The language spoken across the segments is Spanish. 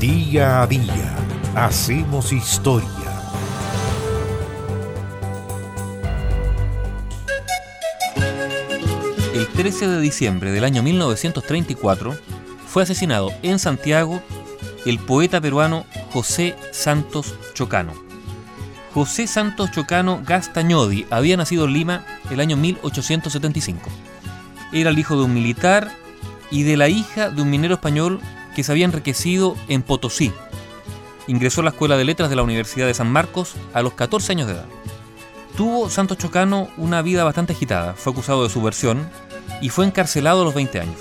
Día a día hacemos historia. El 13 de diciembre del año 1934 fue asesinado en Santiago el poeta peruano José Santos Chocano. José Santos Chocano Gastañodi había nacido en Lima el año 1875. Era el hijo de un militar y de la hija de un minero español que se había enriquecido en Potosí. Ingresó a la Escuela de Letras de la Universidad de San Marcos a los 14 años de edad. Tuvo Santos Chocano una vida bastante agitada, fue acusado de subversión y fue encarcelado a los 20 años.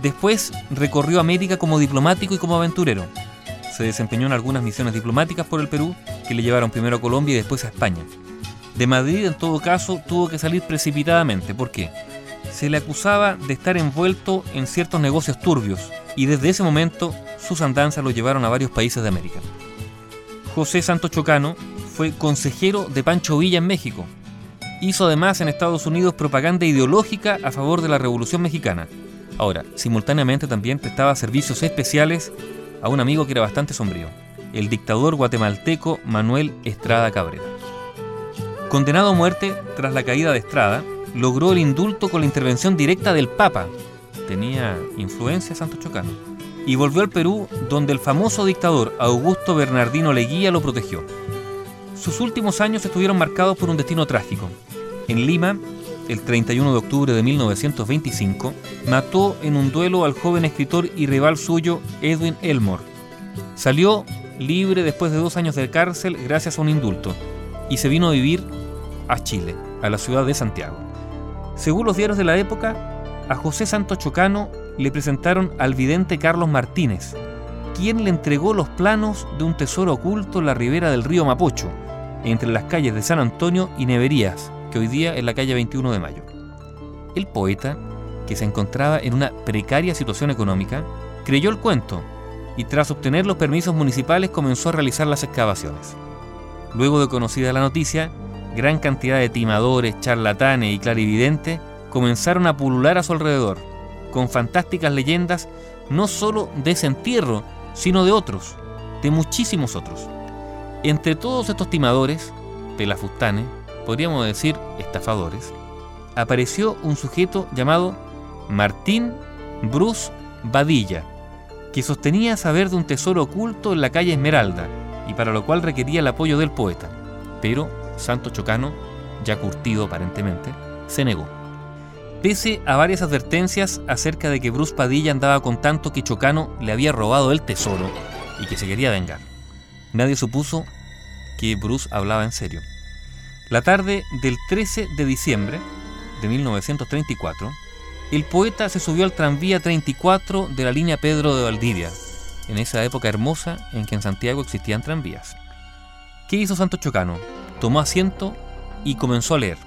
Después recorrió América como diplomático y como aventurero. Se desempeñó en algunas misiones diplomáticas por el Perú que le llevaron primero a Colombia y después a España. De Madrid, en todo caso, tuvo que salir precipitadamente. ¿Por qué? Se le acusaba de estar envuelto en ciertos negocios turbios y desde ese momento sus andanzas lo llevaron a varios países de América. José Santos Chocano fue consejero de Pancho Villa en México. Hizo además en Estados Unidos propaganda ideológica a favor de la Revolución Mexicana. Ahora, simultáneamente también prestaba servicios especiales a un amigo que era bastante sombrío, el dictador guatemalteco Manuel Estrada Cabrera. Condenado a muerte tras la caída de Estrada, logró el indulto con la intervención directa del Papa. Tenía influencia Santos Chocano. Y volvió al Perú, donde el famoso dictador Augusto Bernardino Leguía lo protegió. Sus últimos años estuvieron marcados por un destino trágico. En Lima, el 31 de octubre de 1925, mató en un duelo al joven escritor y rival suyo Edwin Elmore. Salió libre después de dos años de cárcel gracias a un indulto y se vino a vivir a Chile, a la ciudad de Santiago. Según los diarios de la época, a José Santos Chocano le presentaron al vidente Carlos Martínez, quien le entregó los planos de un tesoro oculto en la ribera del río Mapocho, entre las calles de San Antonio y Neverías, que hoy día es la calle 21 de Mayo. El poeta, que se encontraba en una precaria situación económica, creyó el cuento y tras obtener los permisos municipales comenzó a realizar las excavaciones. Luego de conocida la noticia, gran cantidad de timadores, charlatanes y clarividentes comenzaron a pulular a su alrededor, con fantásticas leyendas no solo de ese entierro, sino de otros, de muchísimos otros. Entre todos estos timadores, pelafustanes, podríamos decir estafadores, apareció un sujeto llamado Martín Bruce Badilla, que sostenía saber de un tesoro oculto en la calle Esmeralda y para lo cual requería el apoyo del poeta. Pero Santo Chocano, ya curtido aparentemente, se negó. Pese a varias advertencias acerca de que Bruce Padilla andaba con tanto que Chocano le había robado el tesoro y que se quería vengar, nadie supuso que Bruce hablaba en serio. La tarde del 13 de diciembre de 1934, el poeta se subió al tranvía 34 de la línea Pedro de Valdivia, en esa época hermosa en que en Santiago existían tranvías. ¿Qué hizo Santo Chocano? Tomó asiento y comenzó a leer.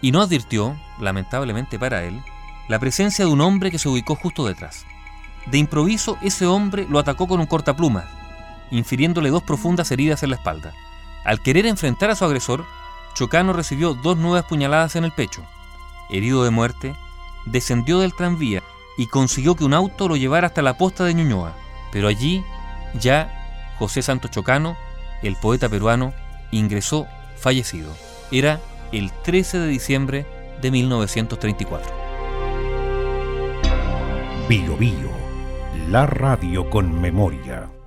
Y no advirtió, lamentablemente para él, la presencia de un hombre que se ubicó justo detrás. De improviso, ese hombre lo atacó con un cortaplumas, infiriéndole dos profundas heridas en la espalda. Al querer enfrentar a su agresor, Chocano recibió dos nuevas puñaladas en el pecho. Herido de muerte, descendió del tranvía y consiguió que un auto lo llevara hasta la posta de Ñuñoa. Pero allí, ya José Santos Chocano, el poeta peruano, ingresó fallecido. Era el 13 de diciembre de 1934. Bio Bio, la radio con memoria.